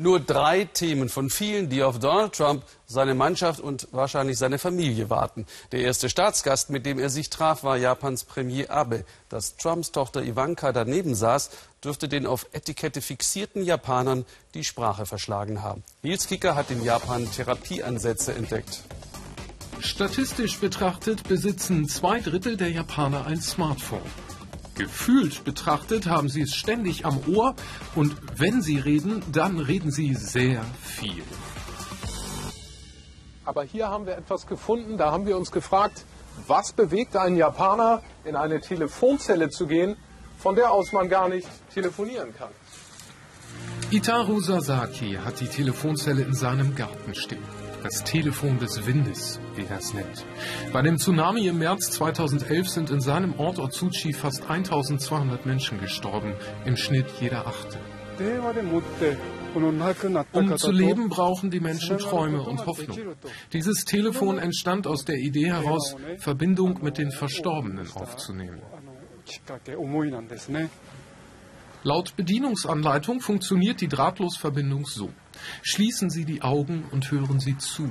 Nur drei Themen von vielen, die auf Donald Trump, seine Mannschaft und wahrscheinlich seine Familie warten. Der erste Staatsgast, mit dem er sich traf, war Japans Premier Abe. Dass Trumps Tochter Ivanka daneben saß, dürfte den auf Etikette fixierten Japanern die Sprache verschlagen haben. Nils Kicker hat in Japan Therapieansätze entdeckt. Statistisch betrachtet besitzen zwei Drittel der Japaner ein Smartphone. Gefühlt betrachtet haben sie es ständig am Ohr und wenn sie reden, dann reden sie sehr viel. Aber hier haben wir etwas gefunden, da haben wir uns gefragt, was bewegt einen Japaner, in eine Telefonzelle zu gehen, von der aus man gar nicht telefonieren kann. Itaru Sasaki hat die Telefonzelle in seinem Garten stehen das Telefon des Windes, wie er es nennt. Bei dem Tsunami im März 2011 sind in seinem Ort Otsuchi fast 1200 Menschen gestorben, im Schnitt jeder Achte. Um zu leben, brauchen die Menschen Träume und Hoffnung. Dieses Telefon entstand aus der Idee heraus, Verbindung mit den Verstorbenen aufzunehmen. Laut Bedienungsanleitung funktioniert die Drahtlosverbindung so. Schließen Sie die Augen und hören Sie zu.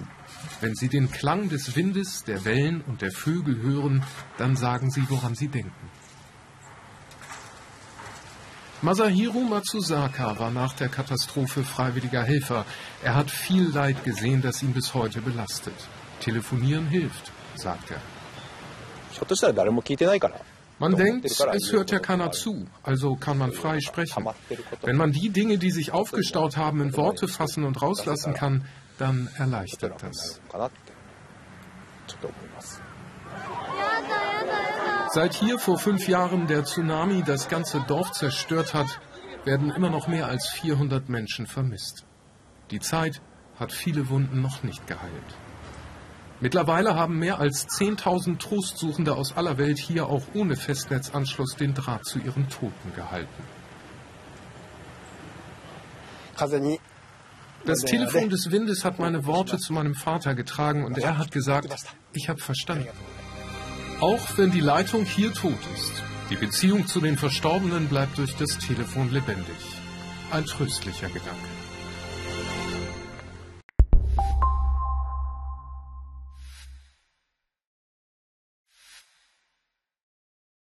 Wenn Sie den Klang des Windes, der Wellen und der Vögel hören, dann sagen Sie, woran Sie denken. Masahiro Matsusaka war nach der Katastrophe freiwilliger Helfer. Er hat viel Leid gesehen, das ihn bis heute belastet. Telefonieren hilft, sagt er. Man denkt, es hört ja keiner zu, also kann man frei sprechen. Wenn man die Dinge, die sich aufgestaut haben, in Worte fassen und rauslassen kann, dann erleichtert das. Seit hier vor fünf Jahren der Tsunami das ganze Dorf zerstört hat, werden immer noch mehr als 400 Menschen vermisst. Die Zeit hat viele Wunden noch nicht geheilt. Mittlerweile haben mehr als 10.000 Trostsuchende aus aller Welt hier auch ohne Festnetzanschluss den Draht zu ihren Toten gehalten. Das Telefon des Windes hat meine Worte zu meinem Vater getragen und er hat gesagt, ich habe verstanden. Auch wenn die Leitung hier tot ist, die Beziehung zu den Verstorbenen bleibt durch das Telefon lebendig. Ein tröstlicher Gedanke.